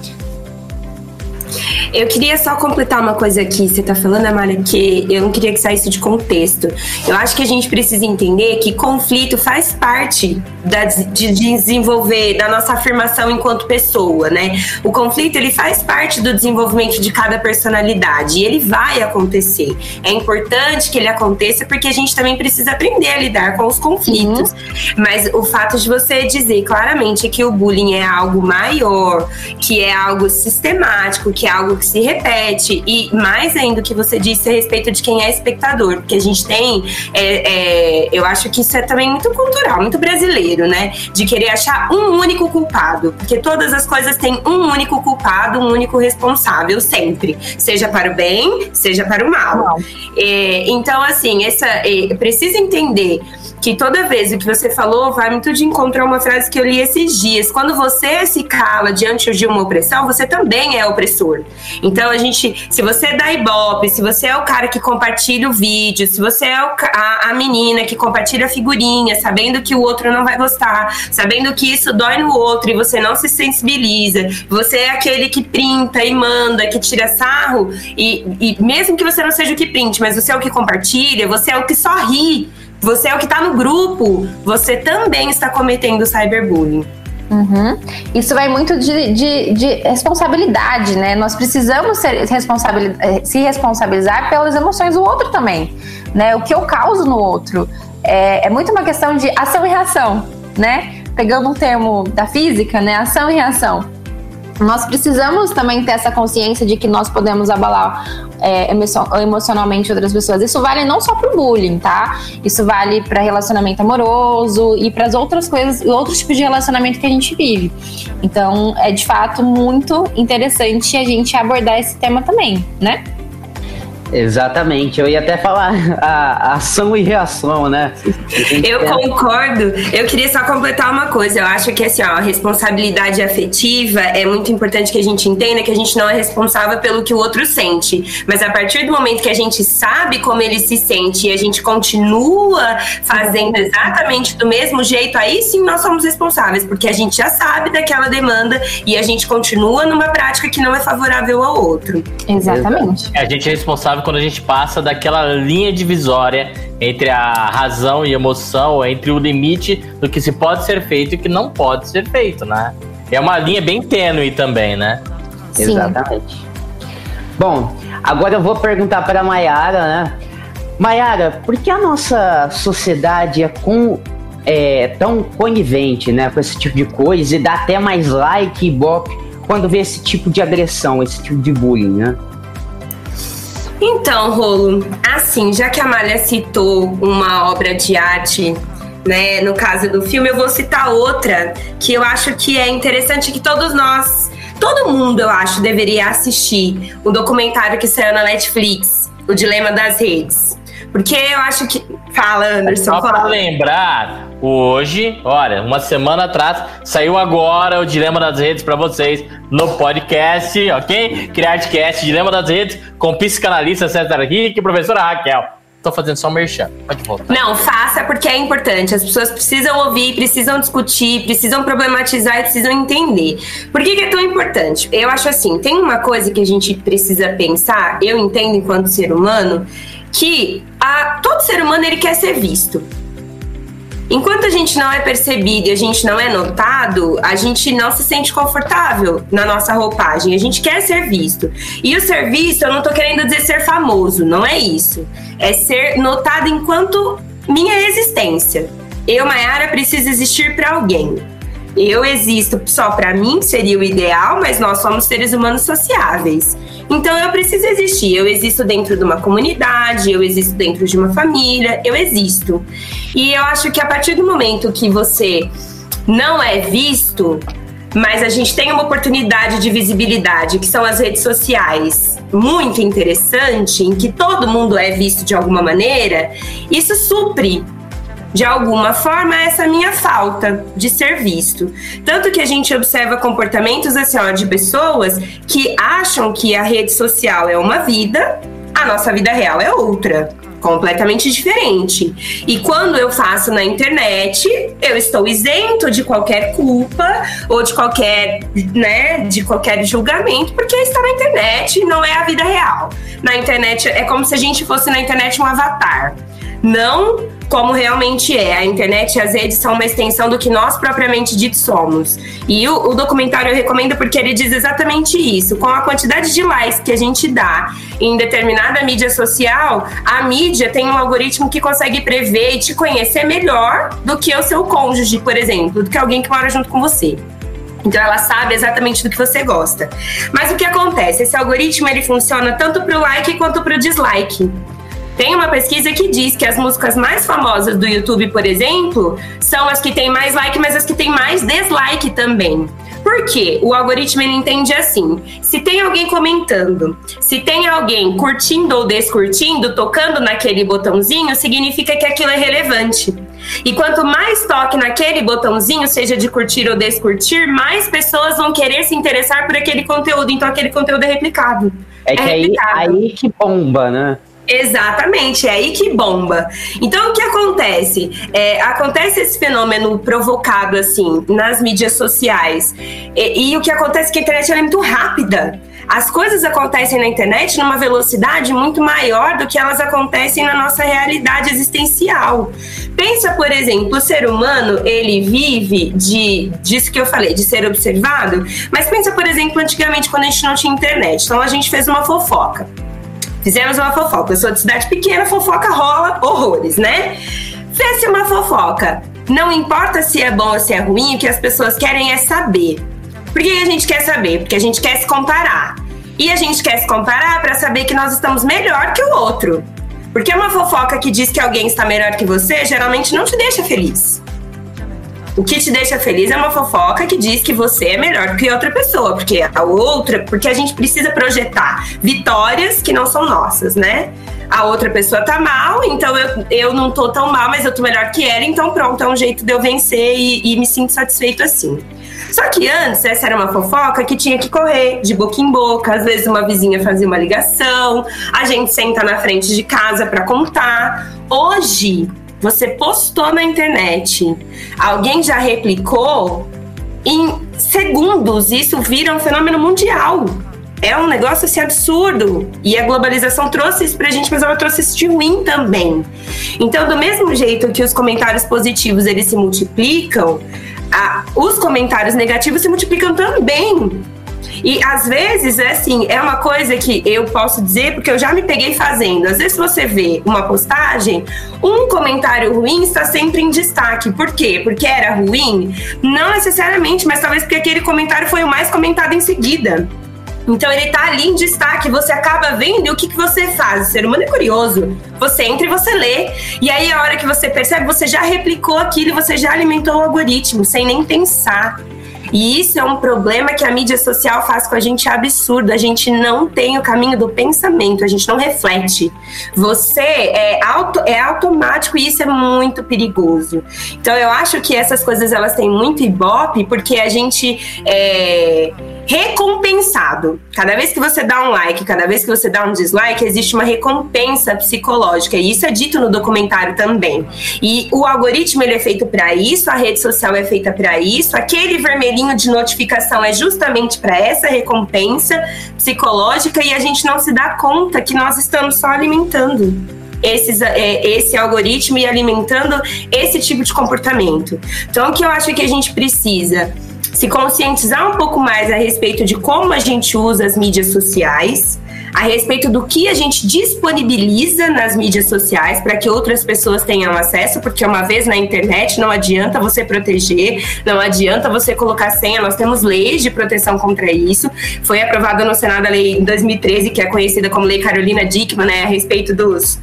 Eu queria só completar uma coisa aqui, você tá falando, Amália, que eu não queria que saísse de contexto. Eu acho que a gente precisa entender que conflito faz parte da, de desenvolver, da nossa afirmação enquanto pessoa, né? O conflito, ele faz parte do desenvolvimento de cada personalidade e ele vai acontecer. É importante que ele aconteça porque a gente também precisa aprender a lidar com os conflitos. Uhum. Mas o fato de você dizer claramente que o bullying é algo maior, que é algo sistemático, que é algo que se repete. E mais ainda o que você disse a respeito de quem é espectador, porque a gente tem, é, é, eu acho que isso é também muito cultural, muito brasileiro, né? De querer achar um único culpado, porque todas as coisas têm um único culpado, um único responsável, sempre, seja para o bem, seja para o mal. É, então, assim, essa, é, precisa entender que toda vez o que você falou vai muito de encontro a uma frase que eu li esses dias. Quando você se cala diante de uma opressão, você também é opressor. Então a gente, se você dá ibope, se você é o cara que compartilha o vídeo, se você é o, a, a menina que compartilha a figurinha, sabendo que o outro não vai gostar, sabendo que isso dói no outro e você não se sensibiliza, você é aquele que printa e manda, que tira sarro, e, e mesmo que você não seja o que printe, mas você é o que compartilha, você é o que sorri você é o que está no grupo, você também está cometendo cyberbullying. Uhum. Isso vai muito de, de, de, responsabilidade, né? Nós precisamos ser responsabil, eh, se responsabilizar pelas emoções do outro também, né? O que eu causo no outro é, é muito uma questão de ação e reação, né? Pegando um termo da física, né? Ação e reação. Nós precisamos também ter essa consciência de que nós podemos abalar é, emocionalmente outras pessoas. Isso vale não só para o bullying, tá? Isso vale para relacionamento amoroso e para as outras coisas, outros tipos de relacionamento que a gente vive. Então, é de fato muito interessante a gente abordar esse tema também, né? Exatamente, eu ia até falar a, ação e reação, né? Eu é... concordo. Eu queria só completar uma coisa. Eu acho que assim, ó, a responsabilidade afetiva é muito importante que a gente entenda que a gente não é responsável pelo que o outro sente. Mas a partir do momento que a gente sabe como ele se sente e a gente continua fazendo exatamente do mesmo jeito, aí sim nós somos responsáveis, porque a gente já sabe daquela demanda e a gente continua numa prática que não é favorável ao outro. Exatamente. A gente é responsável quando a gente passa daquela linha divisória entre a razão e emoção, entre o limite do que se pode ser feito e o que não pode ser feito, né? É uma linha bem tênue também, né? Sim. Exatamente. Bom, agora eu vou perguntar para a Mayara, né? Mayara, por que a nossa sociedade é, com, é tão conivente né, com esse tipo de coisa e dá até mais like e bop quando vê esse tipo de agressão, esse tipo de bullying, né? Então, Rolo, assim, já que a Malha citou uma obra de arte né, no caso do filme, eu vou citar outra que eu acho que é interessante que todos nós, todo mundo, eu acho, deveria assistir. O documentário que saiu na Netflix, O Dilema das Redes. Porque eu acho que. Fala, Anderson. Só para lembrar, hoje, olha, uma semana atrás, saiu agora o Dilema das Redes para vocês no podcast, ok? Criartcast, Dilema das Redes, com psicanalista César Henrique e professora Raquel. Tô fazendo só um merchan. Pode voltar. Não, faça porque é importante. As pessoas precisam ouvir, precisam discutir, precisam problematizar e precisam entender. Por que, que é tão importante? Eu acho assim, tem uma coisa que a gente precisa pensar, eu entendo enquanto ser humano, que a, todo ser humano ele quer ser visto. Enquanto a gente não é percebido e a gente não é notado, a gente não se sente confortável na nossa roupagem. A gente quer ser visto. E o ser visto, eu não tô querendo dizer ser famoso, não é isso. É ser notado enquanto minha existência. Eu, Mayara, preciso existir para alguém. Eu existo só para mim, que seria o ideal, mas nós somos seres humanos sociáveis. Então eu preciso existir. Eu existo dentro de uma comunidade, eu existo dentro de uma família, eu existo. E eu acho que a partir do momento que você não é visto, mas a gente tem uma oportunidade de visibilidade, que são as redes sociais, muito interessante, em que todo mundo é visto de alguma maneira, isso supre de alguma forma essa minha falta de ser visto. Tanto que a gente observa comportamentos assim, ó, de pessoas que acham que a rede social é uma vida, a nossa vida real é outra completamente diferente. E quando eu faço na internet, eu estou isento de qualquer culpa ou de qualquer, né, de qualquer julgamento, porque está na internet, não é a vida real. Na internet é como se a gente fosse na internet um avatar. Não como realmente é. A internet e as redes são uma extensão do que nós propriamente dito somos. E o, o, documentário eu recomendo porque ele diz exatamente isso. Com a quantidade de likes que a gente dá em determinada mídia social, a mídia tem um algoritmo que consegue prever e te conhecer melhor do que o seu cônjuge, por exemplo, do que alguém que mora junto com você. Então ela sabe exatamente do que você gosta. Mas o que acontece? Esse algoritmo ele funciona tanto para o like quanto para o dislike. Tem uma pesquisa que diz que as músicas mais famosas do YouTube, por exemplo, são as que têm mais like, mas as que têm mais dislike também. Por quê? O algoritmo ele entende assim: se tem alguém comentando, se tem alguém curtindo ou descurtindo, tocando naquele botãozinho, significa que aquilo é relevante. E quanto mais toque naquele botãozinho, seja de curtir ou descurtir, mais pessoas vão querer se interessar por aquele conteúdo. Então aquele conteúdo é replicado. É, é que aí, aí que bomba, né? Exatamente, é aí que bomba. Então, o que acontece? É, acontece esse fenômeno provocado, assim, nas mídias sociais. E, e o que acontece é que a internet é muito rápida. As coisas acontecem na internet numa velocidade muito maior do que elas acontecem na nossa realidade existencial. Pensa, por exemplo, o ser humano, ele vive de disso que eu falei, de ser observado, mas pensa, por exemplo, antigamente quando a gente não tinha internet. Então a gente fez uma fofoca. Fizemos uma fofoca. Eu sou de cidade pequena, fofoca rola horrores, né? Fez-se uma fofoca. Não importa se é bom ou se é ruim, o que as pessoas querem é saber. Por que a gente quer saber? Porque a gente quer se comparar. E a gente quer se comparar para saber que nós estamos melhor que o outro. Porque uma fofoca que diz que alguém está melhor que você geralmente não te deixa feliz. O que te deixa feliz é uma fofoca que diz que você é melhor que outra pessoa, porque a outra, porque a gente precisa projetar vitórias que não são nossas, né? A outra pessoa tá mal, então eu, eu não tô tão mal, mas eu tô melhor que ela, então pronto, é um jeito de eu vencer e, e me sinto satisfeito assim. Só que antes, essa era uma fofoca que tinha que correr de boca em boca. Às vezes, uma vizinha fazia uma ligação, a gente senta na frente de casa para contar. Hoje, você postou na internet, alguém já replicou, em segundos isso vira um fenômeno mundial. É um negócio assim absurdo. E a globalização trouxe isso pra gente, mas ela trouxe isso de ruim também. Então, do mesmo jeito que os comentários positivos eles se multiplicam, a, os comentários negativos se multiplicam também. E às vezes, é assim, é uma coisa que eu posso dizer porque eu já me peguei fazendo. Às vezes você vê uma postagem, um comentário ruim está sempre em destaque. Por quê? Porque era ruim? Não necessariamente, mas talvez porque aquele comentário foi o mais comentado em seguida. Então ele tá ali em destaque, você acaba vendo o que, que você faz. O ser humano é curioso. Você entra e você lê. E aí, a hora que você percebe, você já replicou aquilo você já alimentou o algoritmo, sem nem pensar. E isso é um problema que a mídia social faz com a gente absurdo. A gente não tem o caminho do pensamento, a gente não reflete. Você é, auto, é automático e isso é muito perigoso. Então eu acho que essas coisas elas têm muito ibope porque a gente é recompensado. Cada vez que você dá um like, cada vez que você dá um dislike, existe uma recompensa psicológica. E isso é dito no documentário também. E o algoritmo ele é feito para isso, a rede social é feita para isso, aquele vermelhinho de notificação é justamente para essa recompensa psicológica e a gente não se dá conta que nós estamos só alimentando. Esses, é, esse algoritmo e alimentando esse tipo de comportamento. Então, o que eu acho que a gente precisa se conscientizar um pouco mais a respeito de como a gente usa as mídias sociais, a respeito do que a gente disponibiliza nas mídias sociais para que outras pessoas tenham acesso, porque uma vez na internet não adianta você proteger, não adianta você colocar senha, nós temos leis de proteção contra isso. Foi aprovada no Senado a lei em 2013, que é conhecida como Lei Carolina Dickmann, né, a respeito dos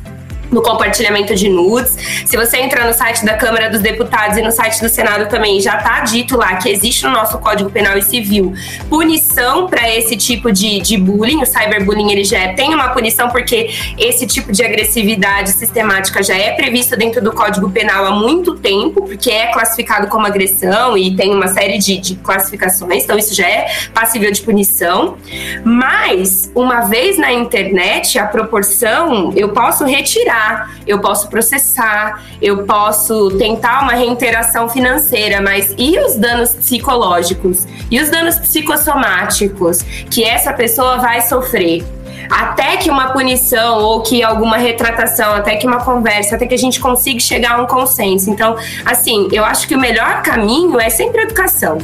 no compartilhamento de nudes. Se você entrar no site da Câmara dos Deputados e no site do Senado também, já está dito lá que existe no nosso Código Penal e Civil punição para esse tipo de, de bullying. O cyberbullying ele já é, tem uma punição porque esse tipo de agressividade sistemática já é previsto dentro do Código Penal há muito tempo, porque é classificado como agressão e tem uma série de, de classificações, então isso já é passível de punição. Mas, uma vez na internet, a proporção eu posso retirar eu posso processar, eu posso tentar uma reinteração financeira, mas e os danos psicológicos? E os danos psicossomáticos que essa pessoa vai sofrer? até que uma punição ou que alguma retratação, até que uma conversa, até que a gente consiga chegar a um consenso. Então, assim, eu acho que o melhor caminho é sempre educação.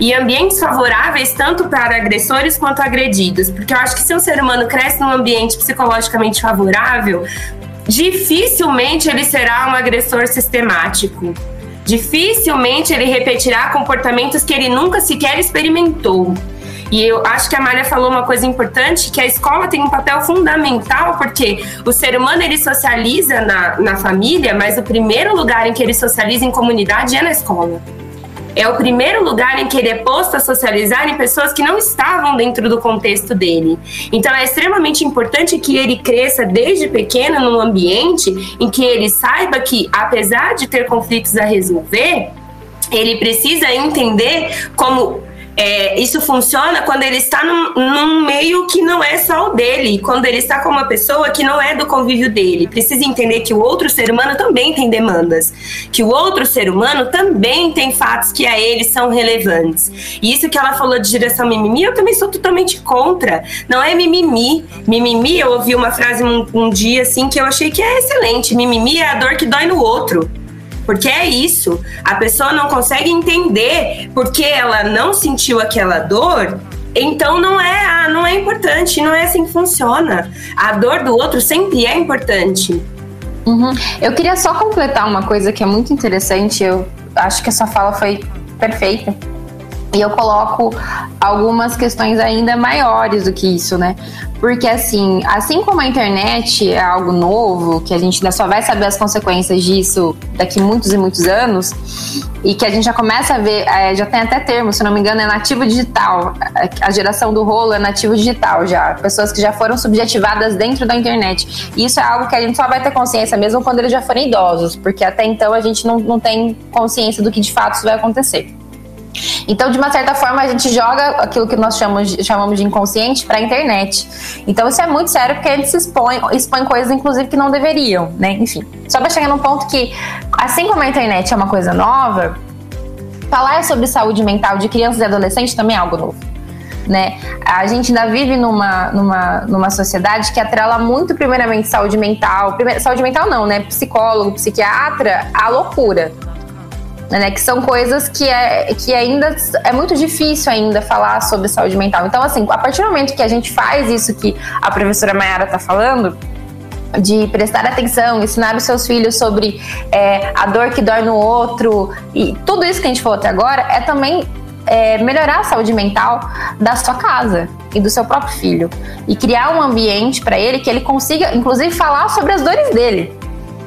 E ambientes favoráveis tanto para agressores quanto agredidos, porque eu acho que se o ser humano cresce num ambiente psicologicamente favorável, dificilmente ele será um agressor sistemático. Dificilmente ele repetirá comportamentos que ele nunca sequer experimentou. E eu acho que a Maria falou uma coisa importante, que a escola tem um papel fundamental, porque o ser humano ele socializa na, na família, mas o primeiro lugar em que ele socializa em comunidade é na escola é o primeiro lugar em que ele é posto a socializar em pessoas que não estavam dentro do contexto dele. Então é extremamente importante que ele cresça desde pequeno num ambiente em que ele saiba que, apesar de ter conflitos a resolver, ele precisa entender como é, isso funciona quando ele está num, num, meio que não é só o dele, quando ele está com uma pessoa que não é do convívio dele. Precisa entender que o outro ser humano também tem demandas, que o outro ser humano também tem fatos que a ele são relevantes. E isso que ela falou de direção mimimi, eu também sou totalmente contra. Não é mimimi. Mimimi, eu ouvi uma frase um, um dia assim que eu achei que é excelente. Mimimi é a dor que dói no outro. Porque é isso. A pessoa não consegue entender porque ela não sentiu aquela dor então não é, ah, não é importante, não é assim que funciona. A dor do outro sempre é importante. Uhum. Eu queria só completar uma coisa que é muito interessante. Eu acho que a sua fala foi perfeita. E eu coloco algumas questões ainda maiores do que isso, né? Porque assim, assim como a internet é algo novo, que a gente ainda só vai saber as consequências disso daqui muitos e muitos anos, e que a gente já começa a ver, é, já tem até termo, se não me engano, é nativo digital. A geração do rolo é nativo digital já. Pessoas que já foram subjetivadas dentro da internet. E isso é algo que a gente só vai ter consciência mesmo quando eles já forem idosos, porque até então a gente não, não tem consciência do que de fato isso vai acontecer. Então, de uma certa forma, a gente joga aquilo que nós chamamos, chamamos de inconsciente para a internet. Então, isso é muito sério porque a gente se expõe, expõe coisas, inclusive, que não deveriam, né? Enfim, só para chegar num ponto que, assim como a internet é uma coisa nova, falar sobre saúde mental de crianças e adolescentes também é algo novo. Né? A gente ainda vive numa, numa, numa sociedade que atrela muito, primeiramente, saúde mental. Primeiro, saúde mental não, né? Psicólogo, psiquiatra, a loucura né? Que são coisas que, é, que ainda é muito difícil ainda falar sobre saúde mental. Então, assim, a partir do momento que a gente faz isso que a professora Mayara está falando, de prestar atenção, ensinar os seus filhos sobre é, a dor que dói no outro e tudo isso que a gente falou até agora é também é, melhorar a saúde mental da sua casa e do seu próprio filho e criar um ambiente para ele que ele consiga, inclusive, falar sobre as dores dele.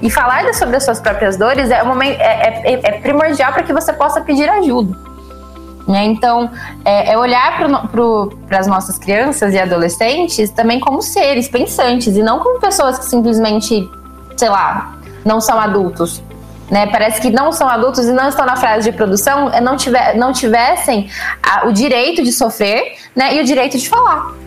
E falar sobre as suas próprias dores é, momento, é, é, é primordial para que você possa pedir ajuda. Né? Então, é, é olhar para as nossas crianças e adolescentes também como seres pensantes e não como pessoas que simplesmente, sei lá, não são adultos. Né? Parece que não são adultos e não estão na fase de produção, é, não, tiver, não tivessem a, o direito de sofrer né? e o direito de falar.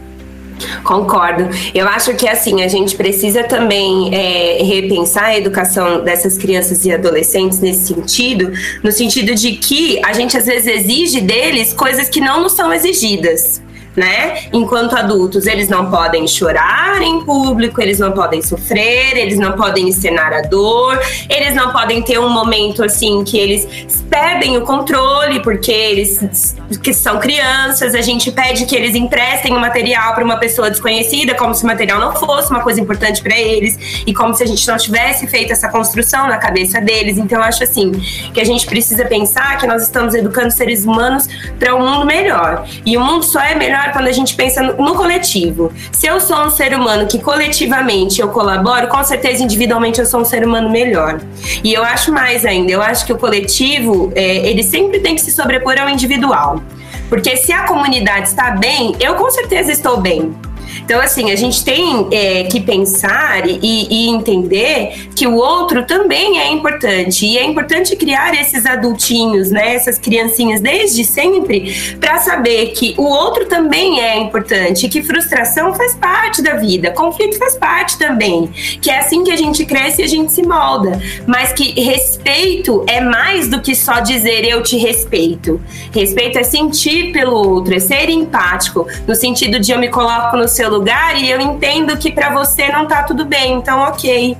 Concordo. Eu acho que assim a gente precisa também é, repensar a educação dessas crianças e adolescentes nesse sentido, no sentido de que a gente às vezes exige deles coisas que não nos são exigidas né? Enquanto adultos, eles não podem chorar em público, eles não podem sofrer, eles não podem encenar a dor, eles não podem ter um momento assim que eles perdem o controle porque eles que são crianças, a gente pede que eles emprestem o material para uma pessoa desconhecida, como se o material não fosse uma coisa importante para eles e como se a gente não tivesse feito essa construção na cabeça deles. Então eu acho assim que a gente precisa pensar que nós estamos educando seres humanos para um mundo melhor. E o mundo só é melhor quando a gente pensa no, coletivo. Se eu sou um ser humano que coletivamente eu colaboro, com certeza individualmente eu sou um ser humano melhor. E eu acho mais ainda, eu acho que o coletivo, é, ele sempre tem que se sobrepor ao individual. Porque se a comunidade está bem, eu com certeza estou bem. Então, assim, a gente tem é, que pensar e, e, entender que o outro também é importante. E é importante criar esses adultinhos, né, essas criancinhas desde sempre, para saber que o outro também é importante, que frustração faz parte da vida, conflito faz parte também. Que é assim que a gente cresce e a gente se molda. Mas que respeito é mais do que só dizer eu te respeito. Respeito é sentir pelo outro, é ser empático, no sentido de eu me coloco no seu lugar e eu entendo que para você não tá tudo bem, então ok.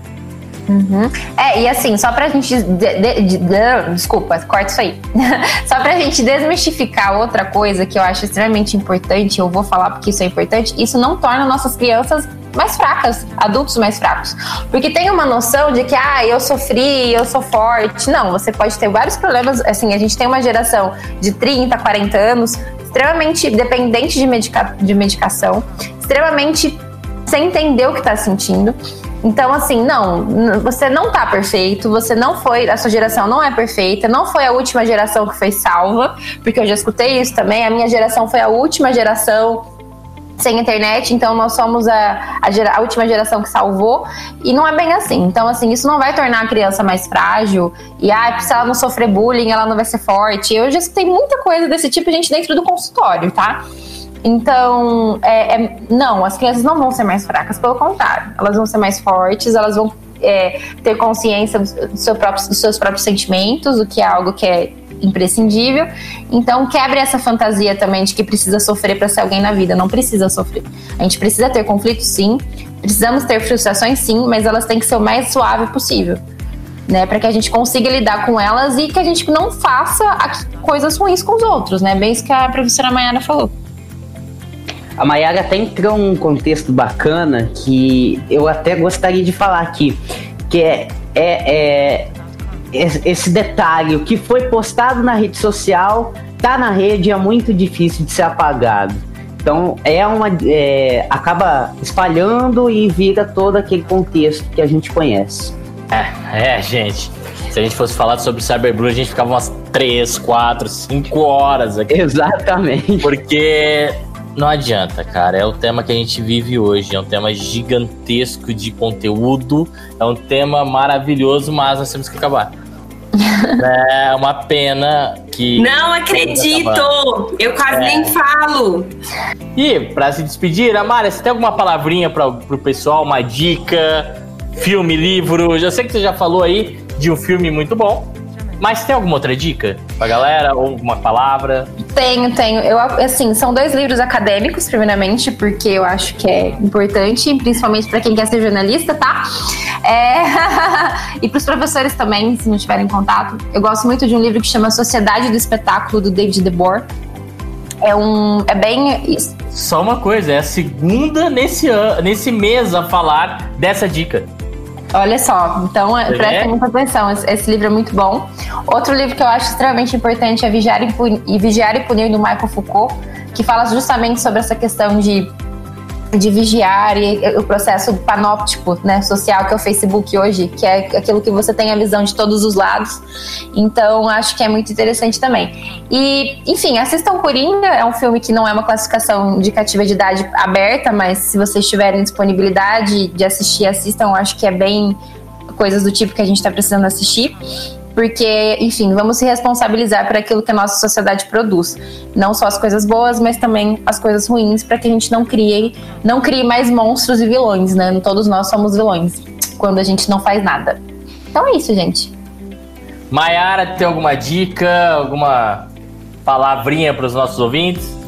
Uhum. É, e assim, só pra gente. De, de, de, desculpa, corta isso aí. só pra gente desmistificar outra coisa que eu acho extremamente importante, eu vou falar porque isso é importante, isso não torna nossas crianças mais fracas, adultos mais fracos. Porque tem uma noção de que, ah, eu sofri, eu sou forte. Não, você pode ter vários problemas. Assim, a gente tem uma geração de 30, 40 anos extremamente dependente de, medica de medicação, extremamente sem entender o que está sentindo. Então, assim, não, você não tá perfeito, você não foi, a sua geração não é perfeita, não foi a última geração que foi salva, porque eu já escutei isso também, a minha geração foi a última geração sem internet, então nós somos a, a, gera, a, última geração que salvou, e não é bem assim. Então, assim, isso não vai tornar a criança mais frágil, e ah, se ela não sofrer bullying, ela não vai ser forte. Eu já escutei muita coisa desse tipo, gente, dentro do consultório, tá? Então, é, é, não, as crianças não vão ser mais fracas, pelo contrário, elas vão ser mais fortes, elas vão é, ter consciência seu próprio, dos seus próprios sentimentos, o que é algo que é imprescindível. Então, quebre essa fantasia também de que precisa sofrer para ser alguém na vida. Não precisa sofrer. A gente precisa ter conflitos, sim. Precisamos ter frustrações, sim, mas elas têm que ser o mais suave possível. Né, para que a gente consiga lidar com elas e que a gente não faça coisas ruins com os outros, né? Bem isso que a professora Mayara falou. A Mayara até entrou num contexto bacana que eu até gostaria de falar aqui, que é, é, é esse detalhe, o que foi postado na rede social tá na rede é muito difícil de ser apagado. Então é uma é, acaba espalhando e vira todo aquele contexto que a gente conhece. É, é, gente. Se a gente fosse falar sobre Cyberbullying, a gente ficava umas 3, 4, 5 horas aqui. Exatamente. Porque não adianta, cara. É o tema que a gente vive hoje. É um tema gigantesco de conteúdo. É um tema maravilhoso, mas nós temos que acabar. é uma pena que. Não acredito! Eu quase é. nem falo. E, pra se despedir, Amara, você tem alguma palavrinha pra, pro pessoal? Uma dica? Filme, livro? Já sei que você já falou aí de um filme muito bom. Mas tem alguma outra dica pra galera? Ou alguma palavra? Tenho, tenho. Eu, assim, são dois livros acadêmicos, primeiramente, porque eu acho que é importante, principalmente para quem quer ser jornalista, tá? É... e para os professores também, se não tiverem contato. Eu gosto muito de um livro que chama Sociedade do Espetáculo, do David DeBoer. É um. É bem. Só uma coisa, é a segunda nesse, nesse mês a falar dessa dica. Olha só, então é, presta muita atenção, esse, esse, livro é muito bom. Outro livro que eu acho extremamente importante é Vigiar e, Punir, Vigiar e Punir, do Michael Foucault, que fala justamente sobre essa questão de de vigiar e o processo panóptico, né, social que é o Facebook hoje, que é aquilo que você tem a visão de todos os lados. Então, acho que é muito interessante também. E, enfim, assistam Coringa, é um filme que não é uma classificação indicativa de idade aberta, mas se vocês tiverem disponibilidade de assistir, assistam, acho que é bem coisas do tipo que a gente está precisando assistir porque, enfim, vamos se responsabilizar por aquilo que a nossa sociedade produz. Não só as coisas boas, mas também as coisas ruins, para que a gente não crie, não crie mais monstros e vilões, né? Todos nós somos vilões quando a gente não faz nada. Então é isso, gente. Mayara, tem alguma dica, alguma palavrinha para os nossos ouvintes?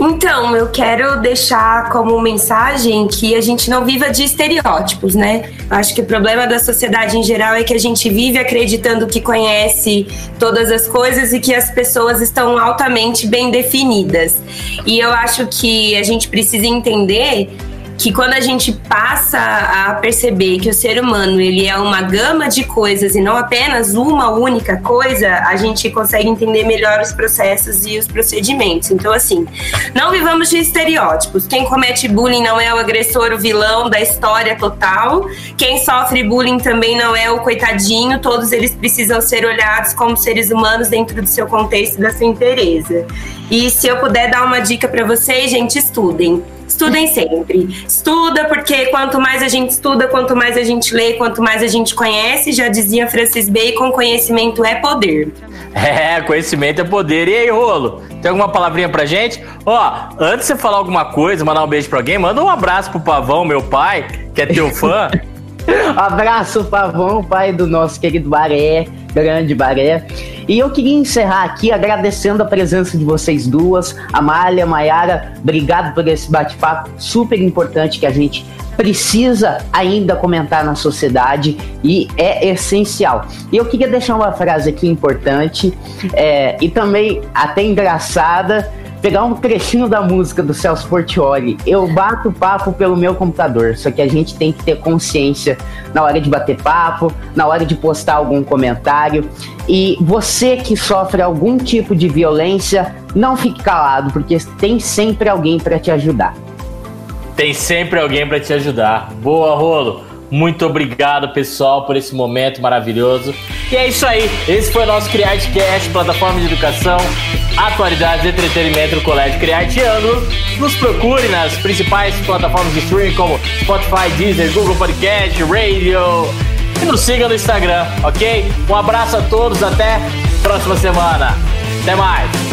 Então, eu quero deixar como mensagem que a gente não viva de estereótipos, né? Acho que o problema da sociedade em geral é que a gente vive acreditando que conhece todas as coisas e que as pessoas estão altamente bem definidas. E eu acho que a gente precisa entender que quando a gente passa a perceber que o ser humano ele é uma gama de coisas e não apenas uma única coisa, a gente consegue entender melhor os processos e os procedimentos. Então, assim, não vivamos de estereótipos. Quem comete bullying não é o agressor, o vilão da história total. Quem sofre bullying também não é o coitadinho. Todos eles precisam ser olhados como seres humanos dentro do seu contexto e da sua inteireza. E se eu puder dar uma dica para vocês, gente, estudem estudem sempre. Estuda, porque quanto mais a gente estuda, quanto mais a gente lê, quanto mais a gente conhece, já dizia Francis Bacon, conhecimento é poder. É, conhecimento é poder. E aí, Rolo? Tem alguma palavrinha pra gente? Ó, antes de você falar alguma coisa, mandar um beijo pra alguém, manda um abraço pro Pavão, meu pai, que é teu fã. abraço, Pavão, pai do nosso querido Baré, grande Baré. E eu queria encerrar aqui agradecendo a presença de vocês duas, Amália, Maiara, obrigado por esse bate-papo super importante que a gente precisa ainda comentar na sociedade e é essencial. E eu queria deixar uma frase aqui importante é, e também até engraçada pegar um trechinho da música do Celso Portioli. Eu bato papo pelo meu computador, só que a gente tem que ter consciência na hora de bater papo, na hora de postar algum comentário. E você que sofre algum tipo de violência, não fique calado, porque tem sempre alguém para te ajudar. Tem sempre alguém para te ajudar. Boa, Rolo. Muito obrigado, pessoal, por esse momento maravilhoso. E é isso aí. Esse foi o nosso CriArteCast, plataforma de educação, atualidades, entretenimento do Colégio Criarte. Nos procure nas principais plataformas de streaming como Spotify, Deezer, Google Podcast, Radio. E nos siga no Instagram, ok? Um abraço a todos, até próxima semana. Até mais!